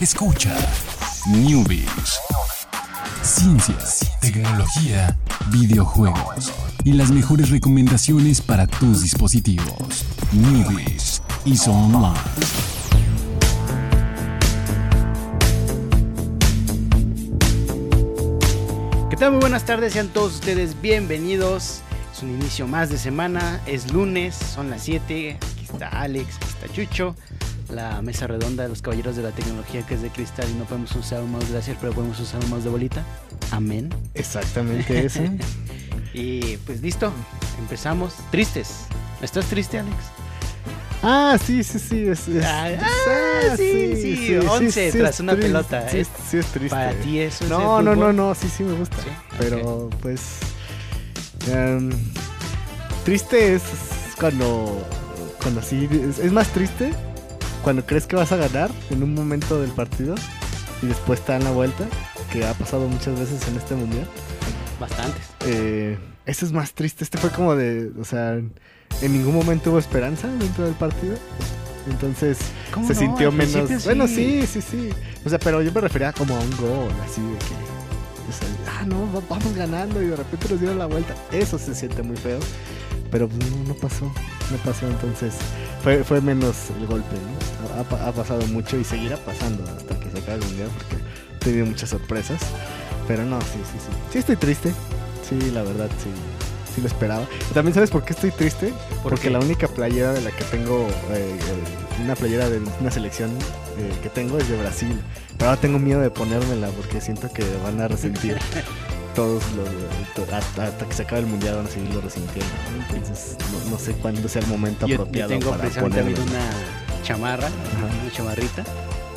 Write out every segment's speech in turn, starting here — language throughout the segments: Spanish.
Escucha Newbies. Ciencias, tecnología, videojuegos y las mejores recomendaciones para tus dispositivos. Newbies y Online. ¿Qué tal? Muy buenas tardes, sean todos ustedes bienvenidos. Es un inicio más de semana, es lunes, son las 7. Aquí está Alex, aquí está Chucho, la mesa redonda de los caballeros de la tecnología que es de cristal y no podemos usar un mouse de láser, pero podemos usar un mouse de bolita. Amén. Exactamente eso. Y pues listo, empezamos. Tristes. ¿Estás triste, Alex? ah, sí, sí, sí. Es, es- Ah, es- ah, sí, sí, once es tras una triste, pelota, Sí, ¿eh? es- sí es triste. Para ti eso es No, el no, no, fútbol? no, sí, sí me gusta. Sí, Pero pues. em, triste es cuando. Cuando sí. Es, es más triste cuando crees que vas a ganar en un momento del partido y después te dan la vuelta, que ha pasado muchas veces en este mundial. Bastantes. Eh, ese es más triste. Este fue como de. O sea, en ningún momento hubo esperanza dentro del partido. Entonces ¿Cómo se no? sintió menos. Bueno, sí, sí, sí. O sea, pero yo me refería como a un gol, así de que. o sea, ah, no, va- vamos ganando y de repente nos dieron la vuelta. Eso se siente muy feo. Pero no, no pasó. No pasó. Entonces fue, fue menos el golpe, ¿no? Ha, ha pasado mucho y seguirá pasando hasta que se acabe el mundial porque he tenido muchas sorpresas. Pero no, sí, sí, sí. Sí estoy triste. Sí, la verdad, sí. Sí lo esperaba. Y También sabes por qué estoy triste. ¿Por Porque qué? la única playera de la que tengo, eh, eh, una playera de una selección eh, que tengo es de Brasil. Pero ahora tengo miedo de ponérmela porque siento que van a resentir todos los... hasta, hasta que se acabe el mundial van a seguirlo resintiendo. Entonces no, no sé cuándo sea el momento Yo, yo apropiado tengo para precisamente una chamarra, una chamarrita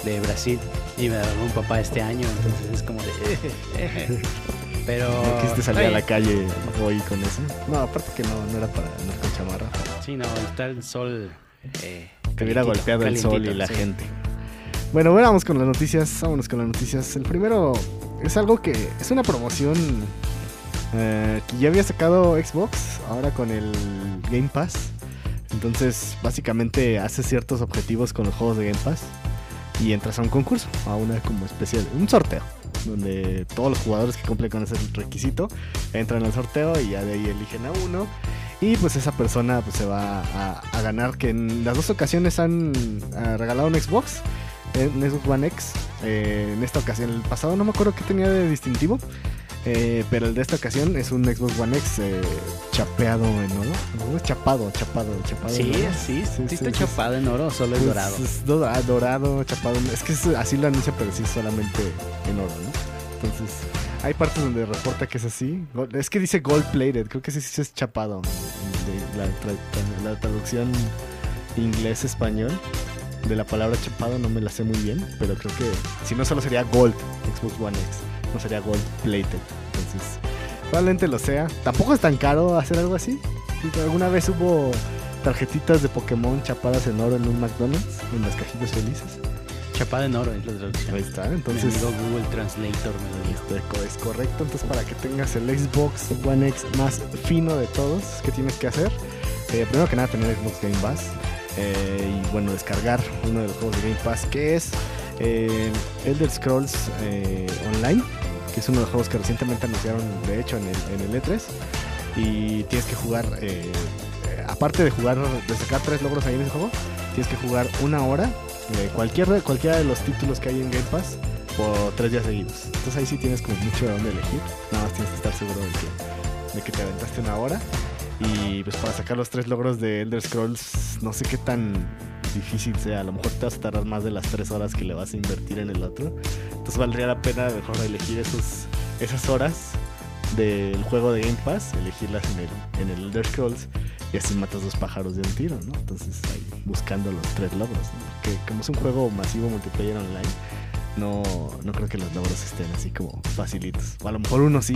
de Brasil y me la un papá este año, entonces es como de... Pero... ¿No quisiste salir a la calle hoy con eso? No, aparte que no, no era para andar con chamarra. Sí, no, está el sol... Eh, Te hubiera golpeado el sol y la sí. gente. Bueno, bueno, vamos con las noticias. Vámonos con las noticias. El primero es algo que es una promoción eh, que ya había sacado Xbox, ahora con el Game Pass. Entonces, básicamente hace ciertos objetivos con los juegos de Game Pass y entras a un concurso, a una como especie de un sorteo, donde todos los jugadores que cumplen con ese requisito entran al sorteo y ya de ahí eligen a uno. Y pues esa persona pues, se va a, a ganar, que en las dos ocasiones han ah, regalado un Xbox, un Xbox One X. Eh, en esta ocasión, el pasado no me acuerdo qué tenía de distintivo, eh, pero el de esta ocasión es un Xbox One X eh, chapeado en oro. Chapado, chapado, chapado. Sí, en oro. sí, sí, sí, está sí, chapado en oro, solo es pues, dorado. Es dora- dorado, chapado. Es que es- así lo anuncia, pero sí solamente en oro, ¿no? Entonces, hay partes donde reporta que es así. Es que dice gold plated, creo que sí, sí es chapado. De la, tra- la traducción inglés-español de la palabra chapado no me la sé muy bien, pero creo que si no solo sería gold Xbox One X, no sería gold plated. Entonces, probablemente lo sea. Tampoco es tan caro hacer algo así. ¿Alguna vez hubo tarjetitas de Pokémon chapadas en oro en un McDonald's en las cajitas felices? Chapado en oro es la traducción. Ahí está, Mi entonces amigo Google Translator me lo dijo. este es correcto. Entonces, para que tengas el Xbox One X más fino de todos, ¿qué tienes que hacer? Eh, primero que nada, tener Xbox Game Pass. Eh, y bueno, descargar uno de los juegos de Game Pass, que es eh, Elder Scrolls eh, Online, que es uno de los juegos que recientemente anunciaron, de hecho, en el, en el E3. Y tienes que jugar, eh, aparte de jugar, de sacar tres logros ahí en ese juego, tienes que jugar una hora, cualquier, cualquiera de los títulos que hay en Game Pass, por tres días seguidos. Entonces ahí sí tienes como mucho de dónde elegir. Nada más tienes que estar seguro de que, de que te aventaste una hora. Y pues para sacar los tres logros de Elder Scrolls, no sé qué tan difícil sea. A lo mejor te vas a tardar más de las tres horas que le vas a invertir en el otro. Entonces valdría la pena mejor elegir esos, esas horas del juego de Game Pass, elegirlas en el, en el Elder Scrolls. Y así matas dos pájaros de un tiro, ¿no? Entonces ahí buscando los tres logros, ¿no? Porque como es un juego masivo multiplayer online, no, no creo que los logros estén así como facilitos. O a lo mejor uno sí,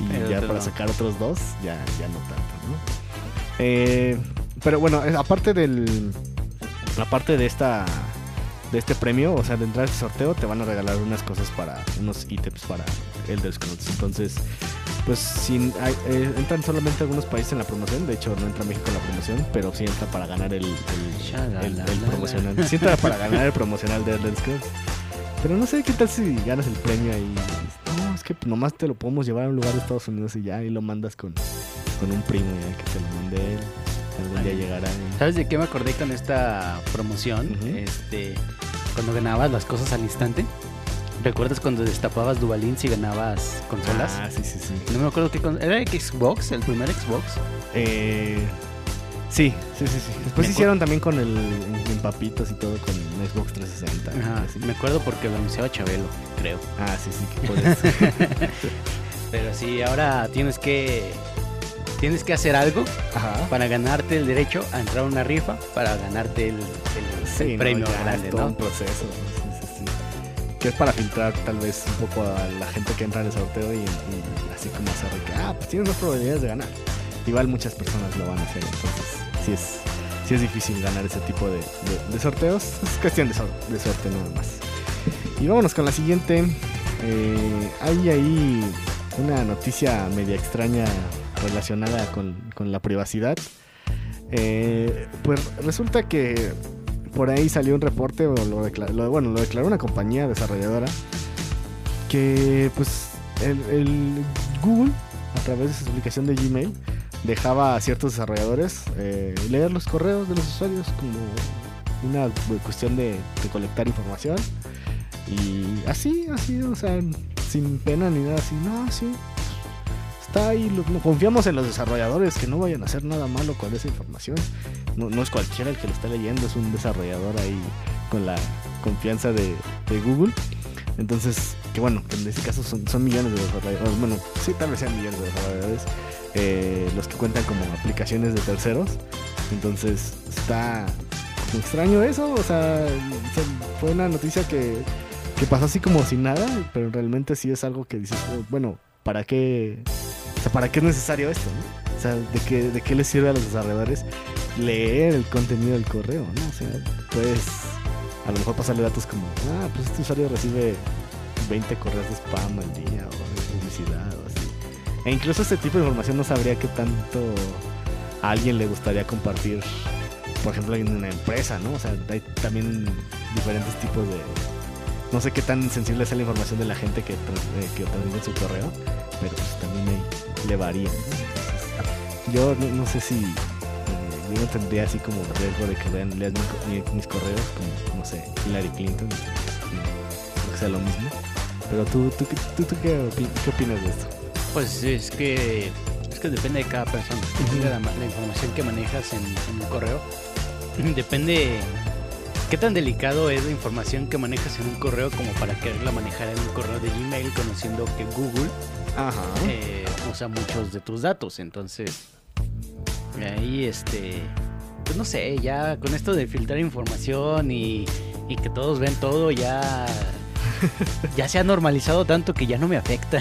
y Pero ya para no. sacar otros dos, ya, ya no tanto, ¿no? Eh, pero bueno, aparte del. Aparte de esta. De este premio, o sea, de entrar a este sorteo, te van a regalar unas cosas para. unos ítems para Elder Scrolls. Entonces, pues sin, hay- eh, entran solamente algunos países en la promoción. De hecho, no entra México en la promoción, pero sí entra para ganar el, el, el- el promocional. Sí entra para ganar el promocional de Elder Scrolls. Pero no sé qué tal si ganas el premio ahí. No, es que nomás te lo podemos llevar a un lugar de Estados Unidos y ya, y lo mandas con, con un primo ya que te lo mande él. Algún día llegará. y- ¿Sabes de qué me acordé con esta promoción? Este, cuando ganabas las cosas al instante. ¿Recuerdas cuando destapabas Duvalins y ganabas consolas? Ah, sí, sí, sí. No me acuerdo qué con- ¿Era Xbox? ¿El primer Xbox? Eh, sí, sí, sí, sí. Después Me hicieron también con el en papitos y todo con Xbox 360. Ajá, así. me acuerdo porque lo anunciaba Chabelo, creo. Ah, sí, sí, que puedes. Pero sí, ahora tienes que tienes que hacer algo Ajá. para ganarte el derecho a entrar a una rifa para ganarte el, el- Sí, el no, premio grande, es todo ¿no? un proceso. Sí, sí. Que es para filtrar tal vez un poco a la gente que entra en el sorteo y, y así como hacer que, ah, pues tienes más probabilidades de ganar. Igual muchas personas lo van a hacer, entonces sí es, sí es difícil ganar ese tipo de, sorteos. Es cuestión de, suerte nada más. Y vámonos con la siguiente. Eh, hay ahí una noticia media extraña relacionada con, con la privacidad. Eh, pues resulta que por ahí salió un reporte, o lo, decla- lo- bueno, lo declaró una compañía desarrolladora, que pues el Google, a través de su aplicación de Gmail, dejaba a ciertos desarrolladores eh, leer los correos de los usuarios como una cuestión de, colectar información. Y así, así, o sea, sin pena ni nada así, no, sí. Está ahí, lo- no, confiamos en los desarrolladores que no vayan a hacer nada malo con esa información. No, no es cualquiera el que lo está leyendo, es un desarrollador ahí con la confianza de Google. Entonces, que bueno, en este caso son, son millones de desarrolladores, bueno, sí, tal vez sean millones de desarrolladores, eh, los que cuentan como aplicaciones de terceros. Entonces, está extraño eso, o sea, se- fue una noticia que, que pasó así como sin nada, pero realmente sí es algo que dices, oh, bueno, ¿para qué? O sea, ¿para qué es necesario esto? O sea, ¿de qué, ¿de qué les sirve a los desarrolladores leer el contenido del correo? ¿no? O sea, puedes a lo mejor pasarle datos como, ah, pues este usuario recibe 20 correos de spam al día o de publicidad o así. E incluso este tipo de información no sabría qué tanto a alguien le gustaría compartir, por ejemplo, en una empresa, ¿no? O sea, hay también diferentes tipos de... No sé qué tan sensible es la información de la gente que, eh, que transmite su correo, pero pues también ahí le varía. ¿no? Yo no, sé si eh, yo no tendría así como riesgo de que vean, lean mi co- mi- mis correos como, no sé, Hillary Clinton. Que sea lo mismo. Pero tú, tú, qué- tú, tú qué, qué opinas de esto? Pues es que es que depende de cada persona. Depende de la, ma- la información que manejas en, en un correo. Depende qué tan delicado es la información que manejas en un correo como para quererla manejar en un correo de Gmail, conociendo que Google Ajá. eh, usa muchos de tus datos. Entonces, ahí este, pues no sé, ya con esto de filtrar información y, y que todos ven todo, ya, ya se ha normalizado tanto que ya no me afecta.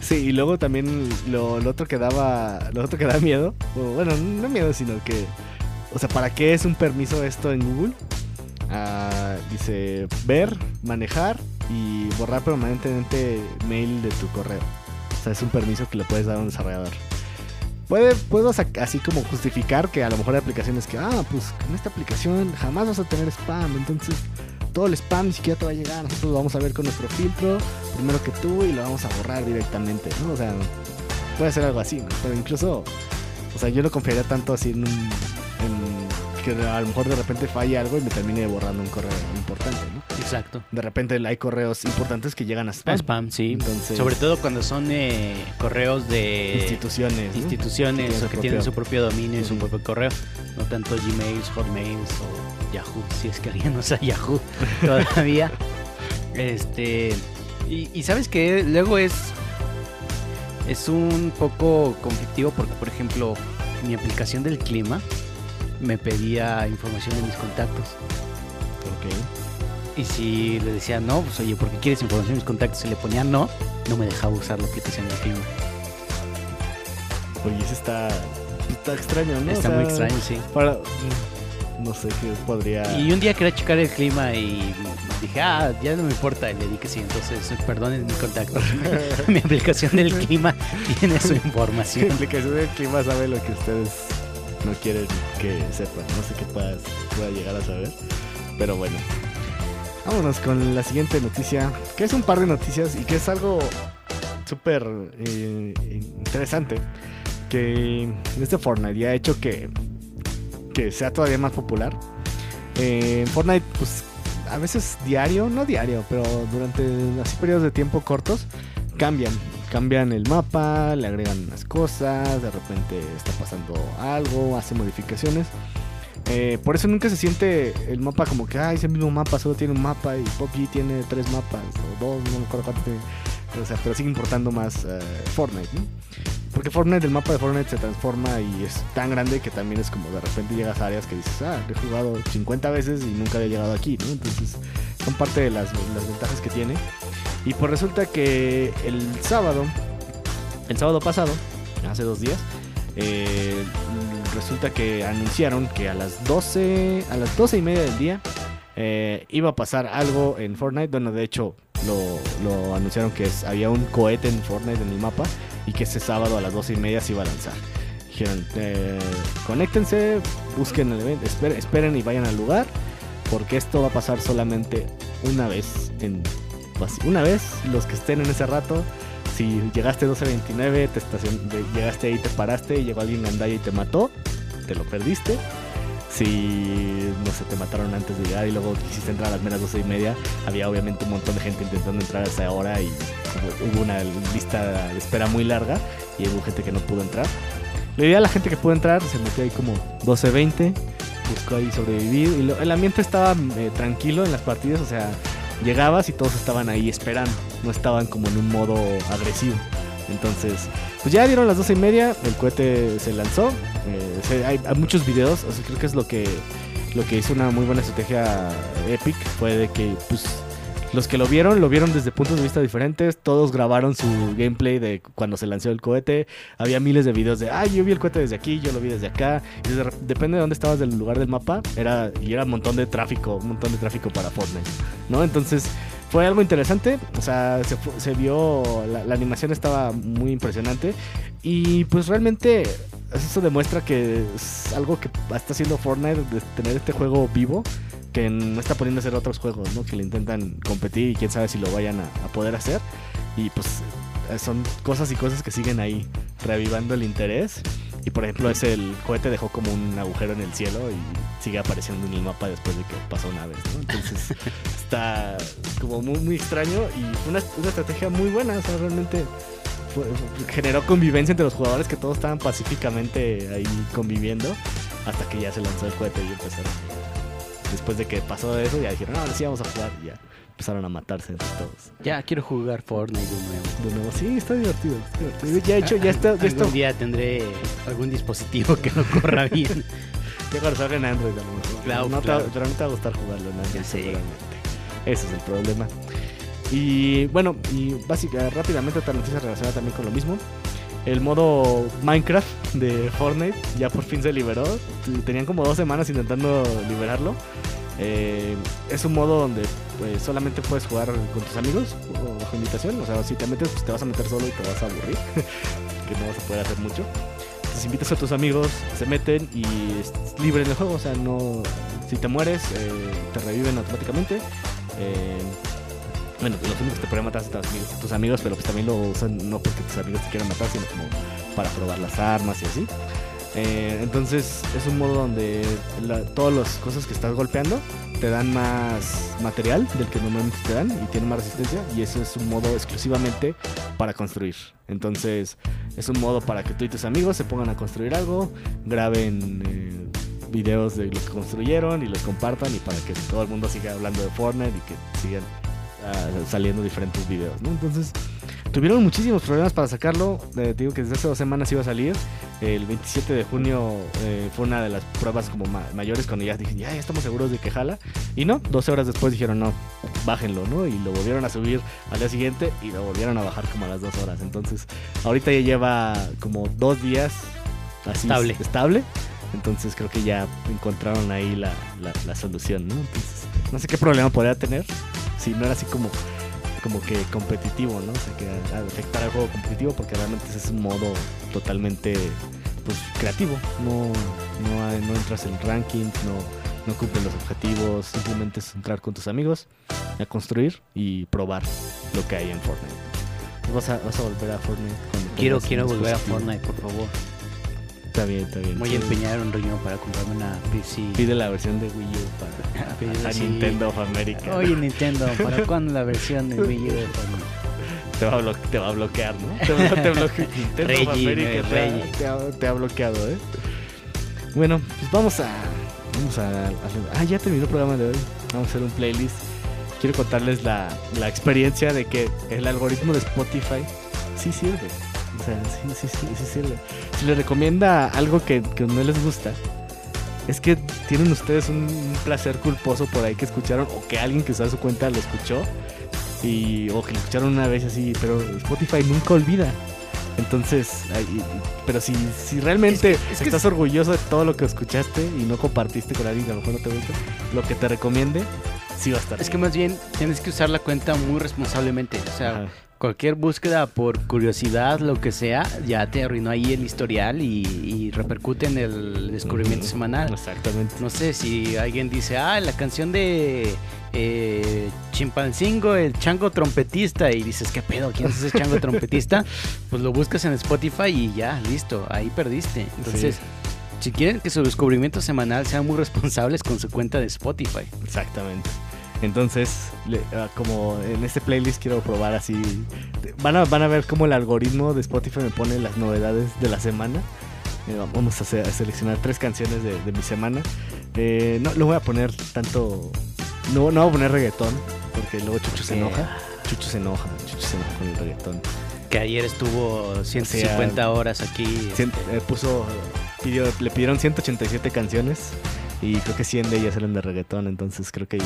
Sí, y luego también lo, otro que daba, lo otro que da miedo, bueno, no miedo, sino que, o sea, ¿para qué es un permiso esto en Google? Ah, dice ver, manejar y borrar permanentemente mail de tu correo. O sea, es un permiso que le puedes dar a un desarrollador. Puede, puedo así como justificar que a lo mejor hay aplicaciones que, ah, pues en esta aplicación jamás vas a tener spam, entonces todo el spam ni siquiera te va a llegar, nosotros lo vamos a ver con nuestro filtro primero que tú y lo vamos a borrar directamente, ¿no? O sea, puede ser algo así, ¿no? Pero incluso, o sea, yo no confiaría tanto así en un... que a lo mejor de repente falle algo y me termine borrando un correo importante, ¿no? Exacto. De repente hay correos importantes que llegan a spam. Spam, sí. Entonces- Sobre todo cuando son eh, correos de Instituciones. ¿no? instituciones Que o que tienen su propio- dominio y su propio correo. No tanto Gmails, Hotmails o Yahoo, si es que alguien usa Yahoo todavía. Este. Y, y sabes que luego es. Es un poco conflictivo porque, por ejemplo, mi aplicación del clima me pedía información de mis contactos. Ok. Y si le decía no, pues oye, ¿por qué quieres información de mis contactos? Y le ponía no, no me dejaba usar la aplicación del clima. Oye, eso está, está extraño, ¿no? O Está sea, muy extraño, sí. Para, no sé qué podría... Y un día quería checar el clima y dije, ah, ya no me importa. Y le di que sí, entonces perdonen mi contacto. mi aplicación del clima tiene su La información. aplicación del clima sabe lo que ustedes no quieren que sepan. No sé qué puedas, pueda llegar a saber. Pero bueno. Vámonos con la siguiente noticia, que es un par de noticias y que es algo súper eh, interesante. Que este Fortnite ya ha hecho que, que sea todavía más popular. Eh, Fortnite, pues a veces diario, no diario, pero durante así periodos de tiempo cortos, cambian. Cambian el mapa, le agregan unas cosas, de repente está pasando algo, hace modificaciones. Eh, por eso nunca se siente el mapa como que, ah, ese mismo mapa solo tiene un mapa y PUBG tiene tres mapas o dos, no me acuerdo cuánto. O sea, pero sigue importando más eh, Fortnite, ¿no? Porque Fortnite, el mapa de Fortnite se transforma y es tan grande que también es como de repente llegas a áreas que dices, ah, he jugado 50 veces y nunca había llegado aquí, ¿no? Entonces son parte de las ventajas que tiene. Y pues resulta que el sábado, el sábado pasado, hace dos días, eh, resulta que anunciaron que a las 12, a las 12 y media del día eh, iba a pasar algo en Fortnite. Bueno, de hecho, lo, anunciaron que había un cohete en Fortnite en el mapa y que ese sábado a las 12 y media se iba a lanzar. Dijeron, eh, conéctense, busquen el evento, esperen, y vayan al lugar, porque esto va a pasar solamente una vez. En, una vez, los que estén en ese rato, si llegaste 12.29, te estacion, llegaste ahí, te paraste y llegó alguien andalla y te mató, te lo perdiste si no sé, te mataron antes de llegar y luego quisiste entrar a las menos 12 y media, había obviamente un montón de gente intentando entrar a esa hora y hubo una lista de espera muy larga y hubo gente que no pudo entrar. La idea de la gente que pudo entrar se metió ahí como 12-20, buscó ahí sobrevivir y el ambiente estaba eh, tranquilo en las partidas, o sea, llegabas y todos estaban ahí esperando, no estaban como en un modo agresivo. Entonces, pues ya dieron las 12 y media, el cohete se lanzó. Eh, hay, muchos videos, o sea, creo que es lo que, lo que hizo una muy buena estrategia Epic, fue de que pues los que lo vieron, lo vieron desde puntos de vista diferentes. Todos grabaron su gameplay de cuando se lanzó el cohete. Había miles de videos de, ay, yo vi el cohete desde aquí, yo lo vi desde acá. Y depende de dónde estabas del lugar del mapa, era, y era un montón de tráfico, un montón de tráfico para Fortnite, ¿no? Entonces, fue algo interesante. O sea, se, vio, la, animación estaba muy impresionante. Y pues realmente eso demuestra que es algo que está haciendo Fortnite, de tener este juego vivo, que no está poniendo a hacer otros juegos, ¿no? Que le intentan competir y quién sabe si lo vayan a, poder hacer. Y pues son cosas y cosas que siguen ahí revivando el interés. Y por ejemplo, ese el cohete dejó como un agujero en el cielo y sigue apareciendo en el mapa después de que pasó una vez, ¿no? Entonces está como muy, muy extraño y una, una estrategia muy buena, o sea, realmente generó convivencia entre los jugadores que todos estaban pacíficamente ahí conviviendo hasta que ya se lanzó el cohete y empezaron. Después de que pasó eso, ya dijeron, no, ahora sí vamos a jugar y ya empezaron a matarse entre todos. Ya quiero jugar Fortnite de nuevo. De nuevo, sí, está divertido. Ya he hecho, ya está. Ya algún día tendré algún dispositivo que no corra bien. ya cuando salga en Android a lo mejor. Claro, no claro. Te, pero no te va a gustar jugarlo en Android, seguramente. Ese es el problema. Y bueno, y básicamente, rápidamente otra noticia relacionada también con lo mismo. El modo Minecraft de Fortnite ya por fin se liberó. Tenían como dos semanas intentando liberarlo. Eh, es un modo donde pues, solamente puedes jugar con tus amigos o bajo invitación. O sea, si te metes, pues te vas a meter solo y te vas a aburrir. que no vas a poder hacer mucho. Entonces invitas a tus amigos, se meten y es libre en el juego. O sea, no. Si te mueres, eh, te reviven automáticamente. Eh, bueno, los únicos que te pueden matar tus amigos, pero pues también lo usan no porque tus amigos te quieran matar, sino como para probar las armas y así. Eh, entonces es un modo donde todas las cosas que estás golpeando te dan más material del que normalmente te dan y tienen más resistencia y eso es un modo exclusivamente para construir. Entonces es un modo para que tú y tus amigos se pongan a construir algo, graben eh, videos de lo que construyeron y los compartan y para que todo el mundo siga hablando de Fortnite y que sigan ah, saliendo diferentes videos. ¿no? Entonces Tuvieron muchísimos problemas para sacarlo. Eh, digo que desde hace dos semanas iba a salir. El 27 de junio eh, fue una de las pruebas como mayores cuando ya dije, ya, estamos seguros de que jala. Y no, 12 horas después dijeron, no, bájenlo, ¿no? Y lo volvieron a subir al día siguiente y lo volvieron a bajar como a las dos horas. Entonces, ahorita ya lleva como dos días así estable. estable. Entonces creo que ya encontraron ahí la, la solución, ¿no? Entonces, no sé qué problema podría tener. Si no era así como como que competitivo, ¿no? O sea, que afectar al juego competitivo porque realmente ese es un modo totalmente pues creativo. No, no, no entras en rankings, no, no cumplen los objetivos, simplemente es entrar con tus amigos a construir y probar lo que hay en Fortnite. Vas a, vas a volver a Fortnite Quiero, quiero volver a. Fortnite, por favor. Está bien, está bien. Voy a empeñar un riñón para comprarme una PC. Pide la versión de Wii U para. Nintendo of America. Oye, Nintendo, ¿para cuándo la versión de Wii U de? Te va, a blo- te va a bloquear, ¿no? Te, te bloquea. Nintendo of Reggie, America te, Reggie. ha, te ha- te ha bloqueado, ¿eh? Bueno, pues vamos a. Vamos a, a- Ah, ya terminó el programa de hoy. Vamos a hacer un playlist. Quiero contarles la, la experiencia de que el algoritmo de Spotify sí sirve. O sea, sí, sí, sí, sí sirve. Si les recomienda algo que, que no les gusta, es que tienen ustedes un, un placer culposo por ahí que escucharon o que alguien que usaba su cuenta lo escuchó y o que lo escucharon una vez así, pero Spotify nunca olvida. Entonces, pero si, si realmente Es que- es que estás es- orgulloso de todo lo que escuchaste y no compartiste con alguien que a lo mejor no te gusta, lo que te recomiende, sí va a estar. Es que más bien tienes que usar la cuenta muy responsablemente. O sea, Ajá. Cualquier búsqueda por curiosidad, lo que sea, ya te arruinó ahí el historial y, y repercute en el descubrimiento semanal. Exactamente. No sé si alguien dice, ah, la canción de eh, Chimpancingo, el chango trompetista, y dices, ¿qué pedo? ¿Quién es ese chango trompetista? Pues lo buscas en Spotify y ya, listo, ahí perdiste. Entonces, si quieren que su descubrimiento semanal sean muy responsables con su cuenta de Spotify. Exactamente. Entonces, le- ah, como en este playlist quiero probar así. Van a, van a ver cómo el algoritmo de Spotify me pone las novedades de la semana. Eh, vamos a, hacer- a seleccionar tres canciones de, de mi semana. Eh, no, no voy a poner tanto. No, no voy a poner reggaetón, porque luego Chucho se Eh, enoja. Chucho se enoja, Chucho se enoja con el reggaetón. Que ayer estuvo 150 horas aquí. Cien- eh, puso, pidió, le pidieron 187 canciones y creo que 100 de ellas eran de reggaetón, entonces creo que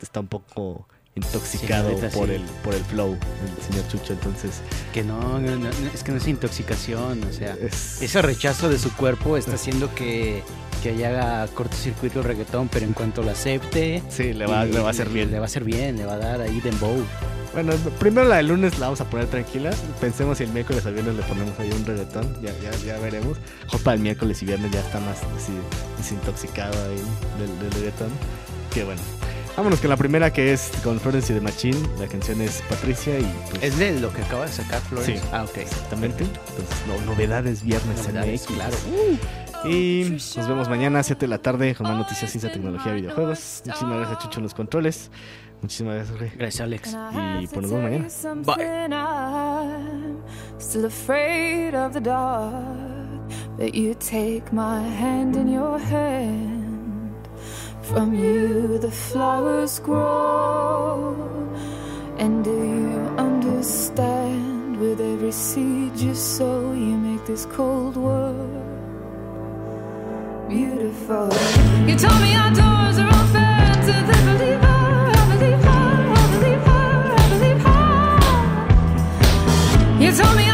está un poco intoxicado Sí, por sí. el por el flow el señor Chucho, entonces que no, no, no, es que no es intoxicación, o sea, es ese rechazo de su cuerpo está haciendo que, que haga cortocircuito el reggaetón, pero en cuanto lo acepte, sí, le va, y- le va a hacer bien. Le va a hacer bien, le va a dar ahí dembow. Bueno, primero la de lunes la vamos a poner tranquila. Pensemos si el miércoles o viernes le ponemos ahí un reggaetón. Ya, ya, ya veremos. Ojo para el miércoles y viernes ya está más así, desintoxicado ahí del, del reggaetón. Que bueno. Vámonos con la primera que es con Florence y de Machine. La canción es Patricia y pues, ¿Es de lo que acaba de sacar Florence? Sí. Ah, ok. exactamente. Entonces, no- novedades viernes Novedades, MX. claro. Y nos vemos mañana a 7 de la tarde con más noticias, ciencia, tecnología, videojuegos. Muchísimas gracias, Chucho, en los controles. Muchísimas gracias, Jorge. Gracias, Alex. Y pues nos vemos mañana. Bye. I'm still afraid of the dark, but you take my hand in your hand. From you the flowers grow, and do you understand? With every seed you sow, you make this cold world beautiful. You told me our doors are open to the believer. You told me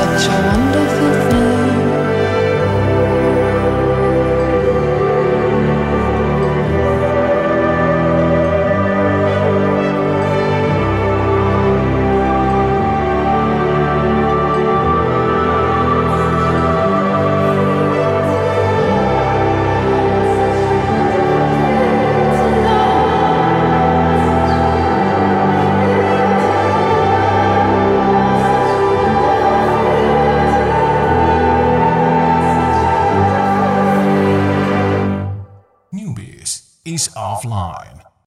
a